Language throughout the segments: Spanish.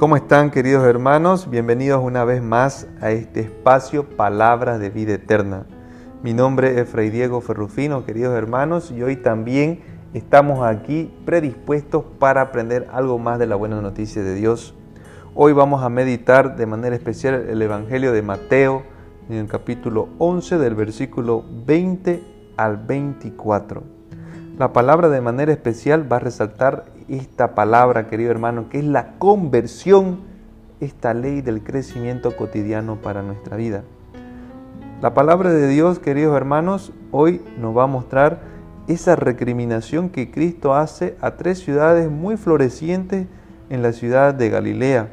¿Cómo están queridos hermanos? Bienvenidos una vez más a este espacio Palabras de Vida Eterna. Mi nombre es Fray Diego Ferrufino, queridos hermanos, y hoy también estamos aquí predispuestos para aprender algo más de la buena noticia de Dios. Hoy vamos a meditar de manera especial el Evangelio de Mateo en el capítulo 11 del versículo 20 al 24. La palabra de manera especial va a resaltar esta palabra, querido hermano, que es la conversión, esta ley del crecimiento cotidiano para nuestra vida. La palabra de Dios, queridos hermanos, hoy nos va a mostrar esa recriminación que Cristo hace a tres ciudades muy florecientes en la ciudad de Galilea,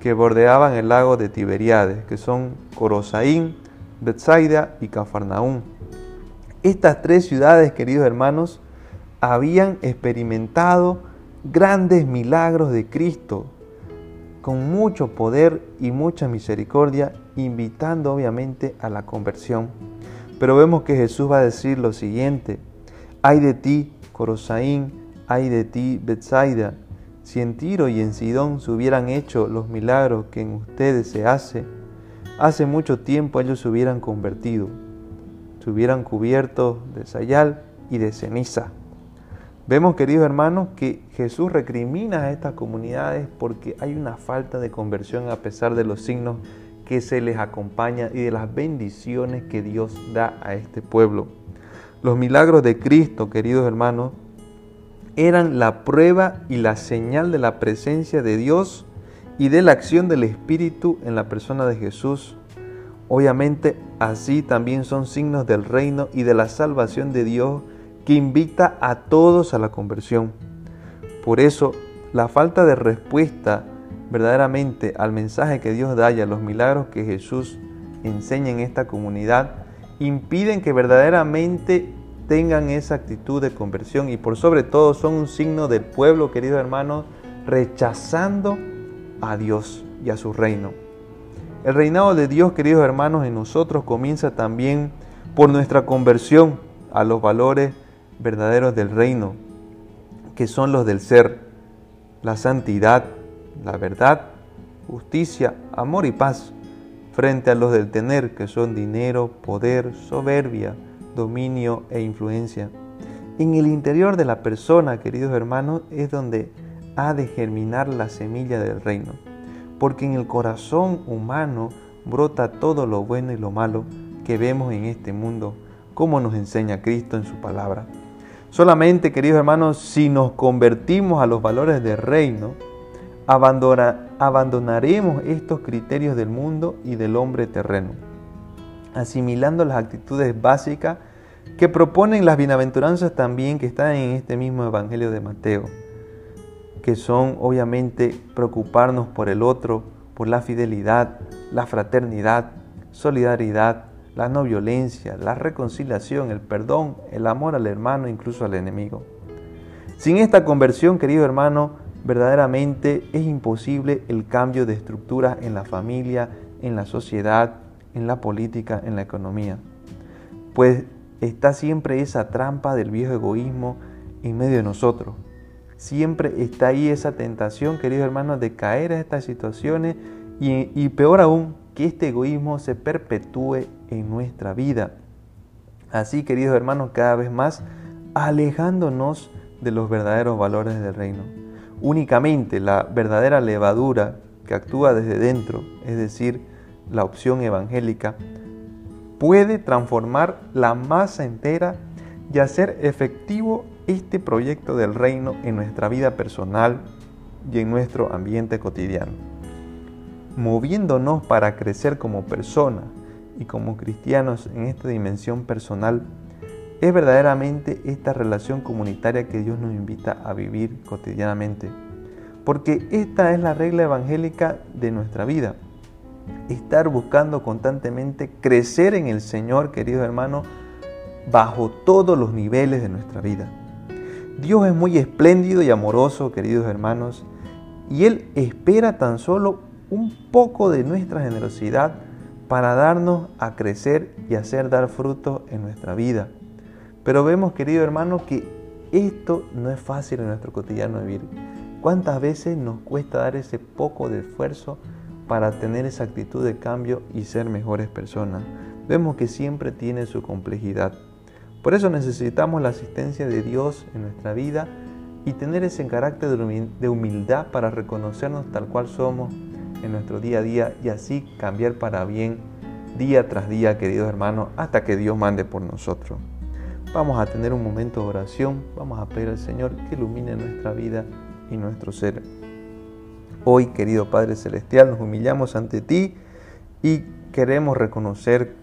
que bordeaban el lago de Tiberiades, que son Corosaín, Bethsaida y Cafarnaún. Estas tres ciudades, queridos hermanos, habían experimentado grandes milagros de Cristo, con mucho poder y mucha misericordia, invitando obviamente a la conversión. Pero vemos que Jesús va a decir lo siguiente, hay de ti, Corosaín, hay de ti, Bethsaida, si en Tiro y en Sidón se hubieran hecho los milagros que en ustedes se hace, hace mucho tiempo ellos se hubieran convertido, se hubieran cubierto de sayal y de ceniza. Vemos, queridos hermanos, que Jesús recrimina a estas comunidades porque hay una falta de conversión a pesar de los signos que se les acompaña y de las bendiciones que Dios da a este pueblo. Los milagros de Cristo, queridos hermanos, eran la prueba y la señal de la presencia de Dios y de la acción del Espíritu en la persona de Jesús. Obviamente, así también son signos del reino y de la salvación de Dios que invita a todos a la conversión. Por eso, la falta de respuesta verdaderamente al mensaje que Dios da y a los milagros que Jesús enseña en esta comunidad impiden que verdaderamente tengan esa actitud de conversión y por sobre todo son un signo del pueblo, queridos hermanos, rechazando a Dios y a su reino. El reinado de Dios, queridos hermanos, en nosotros comienza también por nuestra conversión a los valores verdaderos del reino, que son los del ser, la santidad, la verdad, justicia, amor y paz, frente a los del tener, que son dinero, poder, soberbia, dominio e influencia. En el interior de la persona, queridos hermanos, es donde ha de germinar la semilla del reino, porque en el corazón humano brota todo lo bueno y lo malo que vemos en este mundo, como nos enseña Cristo en su palabra. Solamente, queridos hermanos, si nos convertimos a los valores del reino, abandonaremos estos criterios del mundo y del hombre terreno, asimilando las actitudes básicas que proponen las bienaventuranzas también que están en este mismo Evangelio de Mateo, que son obviamente preocuparnos por el otro, por la fidelidad, la fraternidad, solidaridad, la no violencia, la reconciliación, el perdón, el amor al hermano, incluso al enemigo. Sin esta conversión, querido hermano, verdaderamente es imposible el cambio de estructuras en la familia, en la sociedad, en la política, en la economía. Pues está siempre esa trampa del viejo egoísmo en medio de nosotros. Siempre está ahí esa tentación, querido hermano, de caer a estas situaciones y, y peor aún, que este egoísmo se perpetúe en nuestra vida. Así, queridos hermanos, cada vez más alejándonos de los verdaderos valores del reino. Únicamente la verdadera levadura que actúa desde dentro, es decir, la opción evangélica, puede transformar la masa entera y hacer efectivo este proyecto del reino en nuestra vida personal y en nuestro ambiente cotidiano moviéndonos para crecer como personas y como cristianos en esta dimensión personal, es verdaderamente esta relación comunitaria que Dios nos invita a vivir cotidianamente. Porque esta es la regla evangélica de nuestra vida. Estar buscando constantemente crecer en el Señor, queridos hermanos, bajo todos los niveles de nuestra vida. Dios es muy espléndido y amoroso, queridos hermanos, y Él espera tan solo un poco de nuestra generosidad para darnos a crecer y hacer dar fruto en nuestra vida. Pero vemos, querido hermano, que esto no es fácil en nuestro cotidiano vivir. ¿Cuántas veces nos cuesta dar ese poco de esfuerzo para tener esa actitud de cambio y ser mejores personas? Vemos que siempre tiene su complejidad. Por eso necesitamos la asistencia de Dios en nuestra vida y tener ese carácter de humildad para reconocernos tal cual somos en nuestro día a día y así cambiar para bien día tras día, queridos hermanos, hasta que Dios mande por nosotros. Vamos a tener un momento de oración, vamos a pedir al Señor que ilumine nuestra vida y nuestro ser. Hoy, querido Padre Celestial, nos humillamos ante ti y queremos reconocer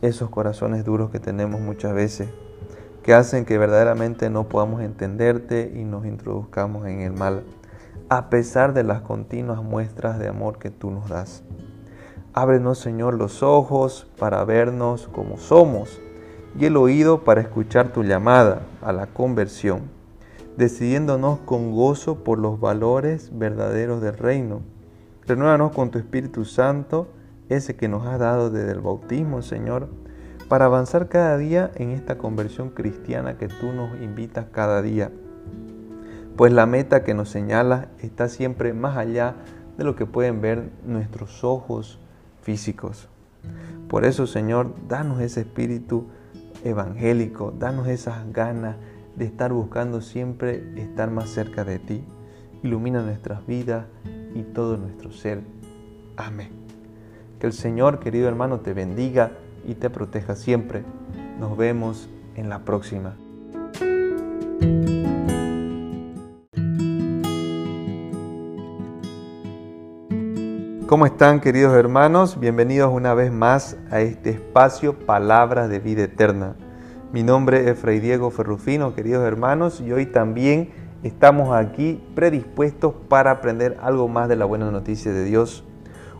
esos corazones duros que tenemos muchas veces, que hacen que verdaderamente no podamos entenderte y nos introduzcamos en el mal, a pesar de las continuas muestras de amor que tú nos das. Ábrenos, Señor, los ojos para vernos como somos y el oído para escuchar tu llamada a la conversión, decidiéndonos con gozo por los valores verdaderos del reino. Renuévanos con tu Espíritu Santo, ese que nos has dado desde el bautismo, Señor, para avanzar cada día en esta conversión cristiana que tú nos invitas cada día. Pues la meta que nos señala está siempre más allá de lo que pueden ver nuestros ojos, físicos. Por eso, Señor, danos ese espíritu evangélico, danos esas ganas de estar buscando siempre estar más cerca de ti. Ilumina nuestras vidas y todo nuestro ser. Amén. Que el Señor, querido hermano, te bendiga y te proteja siempre. Nos vemos en la próxima. ¿Cómo están queridos hermanos? Bienvenidos una vez más a este espacio Palabras de Vida Eterna. Mi nombre es Fray Diego Ferrufino, queridos hermanos, y hoy también estamos aquí predispuestos para aprender algo más de la buena noticia de Dios.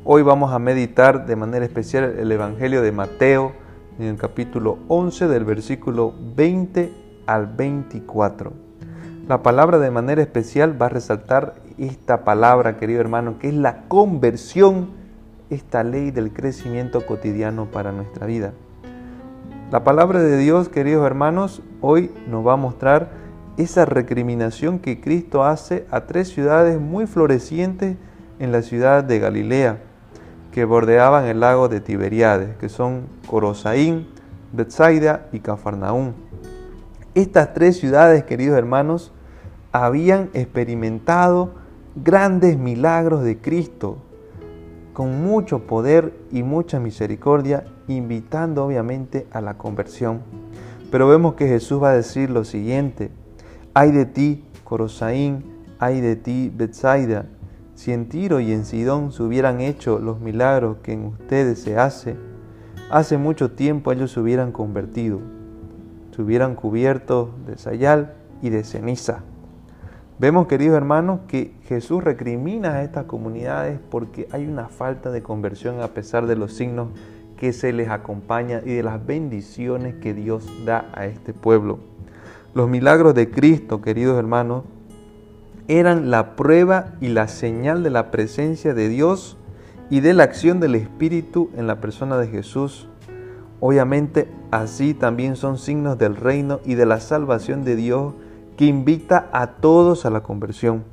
Hoy vamos a meditar de manera especial el Evangelio de Mateo en el capítulo 11 del versículo 20 al 24. La palabra de manera especial va a resaltar esta palabra, querido hermano, que es la conversión, esta ley del crecimiento cotidiano para nuestra vida. La palabra de Dios, queridos hermanos, hoy nos va a mostrar esa recriminación que Cristo hace a tres ciudades muy florecientes en la ciudad de Galilea, que bordeaban el lago de Tiberíades, que son Corosaín, Bethsaida y Cafarnaúm. Estas tres ciudades, queridos hermanos, habían experimentado grandes milagros de Cristo, con mucho poder y mucha misericordia, invitando obviamente a la conversión. Pero vemos que Jesús va a decir lo siguiente, hay de ti, Corosaín, hay de ti, Bethsaida, si en Tiro y en Sidón se hubieran hecho los milagros que en ustedes se hace, hace mucho tiempo ellos se hubieran convertido se hubieran cubierto de sayal y de ceniza. Vemos, queridos hermanos, que Jesús recrimina a estas comunidades porque hay una falta de conversión a pesar de los signos que se les acompaña y de las bendiciones que Dios da a este pueblo. Los milagros de Cristo, queridos hermanos, eran la prueba y la señal de la presencia de Dios y de la acción del Espíritu en la persona de Jesús Obviamente así también son signos del reino y de la salvación de Dios que invita a todos a la conversión.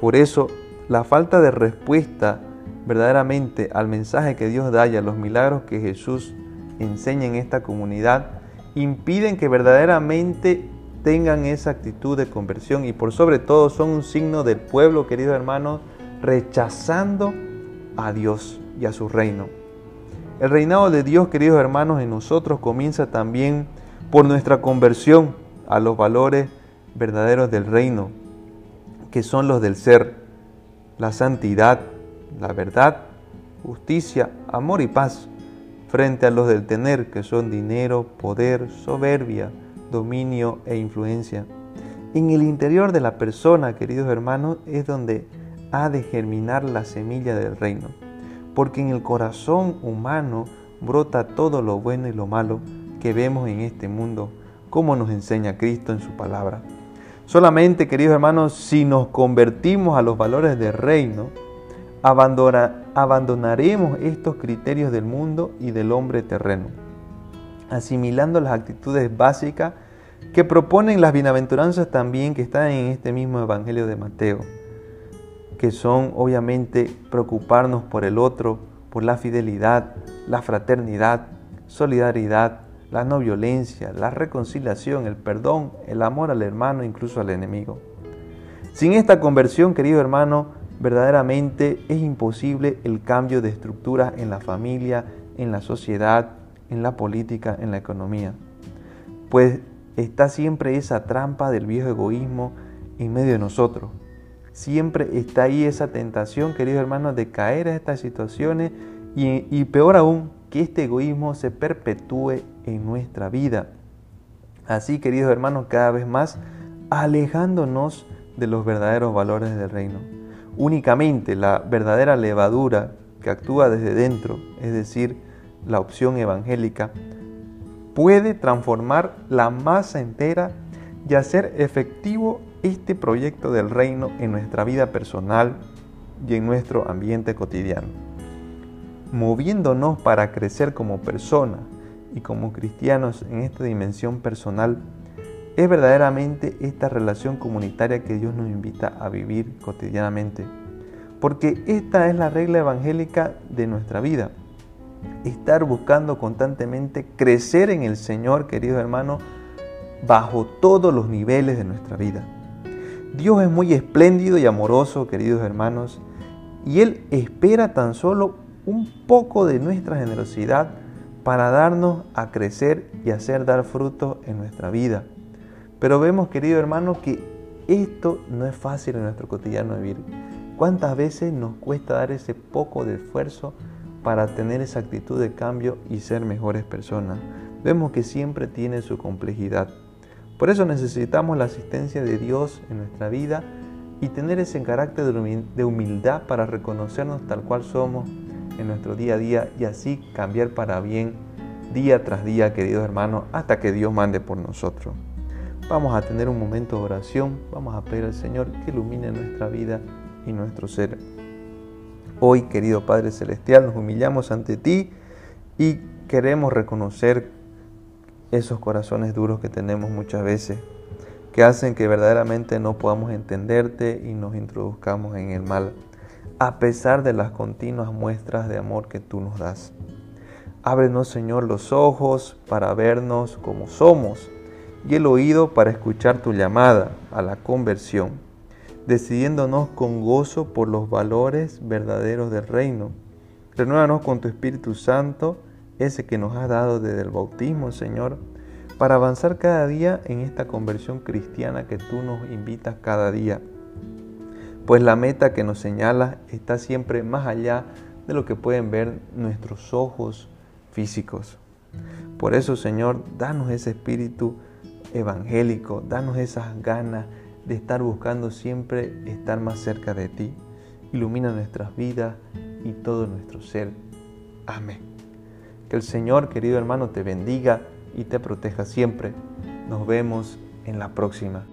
Por eso, la falta de respuesta verdaderamente al mensaje que Dios da y a los milagros que Jesús enseña en esta comunidad impiden que verdaderamente tengan esa actitud de conversión y por sobre todo son un signo del pueblo, queridos hermanos, rechazando a Dios y a su reino. El reinado de Dios, queridos hermanos, en nosotros comienza también por nuestra conversión a los valores verdaderos del reino, que son los del ser, la santidad, la verdad, justicia, amor y paz, frente a los del tener, que son dinero, poder, soberbia, dominio e influencia. En el interior de la persona, queridos hermanos, es donde ha de germinar la semilla del reino porque en el corazón humano brota todo lo bueno y lo malo que vemos en este mundo, como nos enseña Cristo en su palabra. Solamente, queridos hermanos, si nos convertimos a los valores del reino, abandonaremos estos criterios del mundo y del hombre terreno, asimilando las actitudes básicas que proponen las bienaventuranzas también que están en este mismo Evangelio de Mateo, que son obviamente preocuparnos por el otro, por la fidelidad, la fraternidad, solidaridad, la no violencia, la reconciliación, el perdón, el amor al hermano, incluso al enemigo. Sin esta conversión, querido hermano, verdaderamente es imposible el cambio de estructura en la familia, en la sociedad, en la política, en la economía. Pues está siempre esa trampa del viejo egoísmo en medio de nosotros. Siempre está ahí esa tentación, queridos hermanos, de caer a estas situaciones y, peor aún, que este egoísmo se perpetúe en nuestra vida. Así, queridos hermanos, cada vez más alejándonos de los verdaderos valores del reino. Únicamente la verdadera levadura que actúa desde dentro, es decir, la opción evangélica, puede transformar la masa entera y hacer efectivo este proyecto del reino en nuestra vida personal y en nuestro ambiente cotidiano. Moviéndonos para crecer como personas y como cristianos en esta dimensión personal, es verdaderamente esta relación comunitaria que Dios nos invita a vivir cotidianamente. Porque esta es la regla evangélica de nuestra vida estar buscando constantemente crecer en el Señor, queridos hermanos, bajo todos los niveles de nuestra vida. Dios es muy espléndido y amoroso, queridos hermanos, y Él espera tan solo un poco de nuestra generosidad para darnos a crecer y hacer dar fruto en nuestra vida. Pero vemos, queridos hermanos, que esto no es fácil en nuestro cotidiano vivir. ¿Cuántas veces nos cuesta dar ese poco de esfuerzo para tener esa actitud de cambio y ser mejores personas. Vemos que siempre tiene su complejidad. Por eso necesitamos la asistencia de Dios en nuestra vida y tener ese carácter de humildad para reconocernos tal cual somos en nuestro día a día y así cambiar para bien día tras día, queridos hermanos, hasta que Dios mande por nosotros. Vamos a tener un momento de oración, vamos a pedir al Señor que ilumine nuestra vida y nuestro ser. Hoy, querido Padre Celestial, nos humillamos ante ti y queremos reconocer esos corazones duros que tenemos muchas veces, que hacen que verdaderamente no podamos entenderte y nos introduzcamos en el mal, a pesar de las continuas muestras de amor que tú nos das. Ábrenos, Señor, los ojos para vernos como somos y el oído para escuchar tu llamada a la conversión decidiéndonos con gozo por los valores verdaderos del reino. Renuévanos con tu Espíritu Santo, ese que nos has dado desde el bautismo, Señor, para avanzar cada día en esta conversión cristiana que tú nos invitas cada día. Pues la meta que nos señala está siempre más allá de lo que pueden ver nuestros ojos físicos. Por eso, Señor, danos ese espíritu evangélico, danos esas ganas de estar buscando siempre estar más cerca de ti. Ilumina nuestras vidas y todo nuestro ser. Amén. Que el Señor, querido hermano, te bendiga y te proteja siempre. Nos vemos en la próxima.